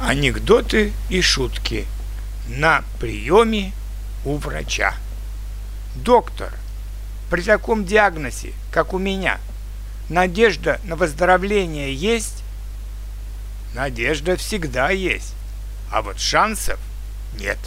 Анекдоты и шутки на приеме у врача. Доктор, при таком диагнозе, как у меня, надежда на выздоровление есть? Надежда всегда есть, а вот шансов нет.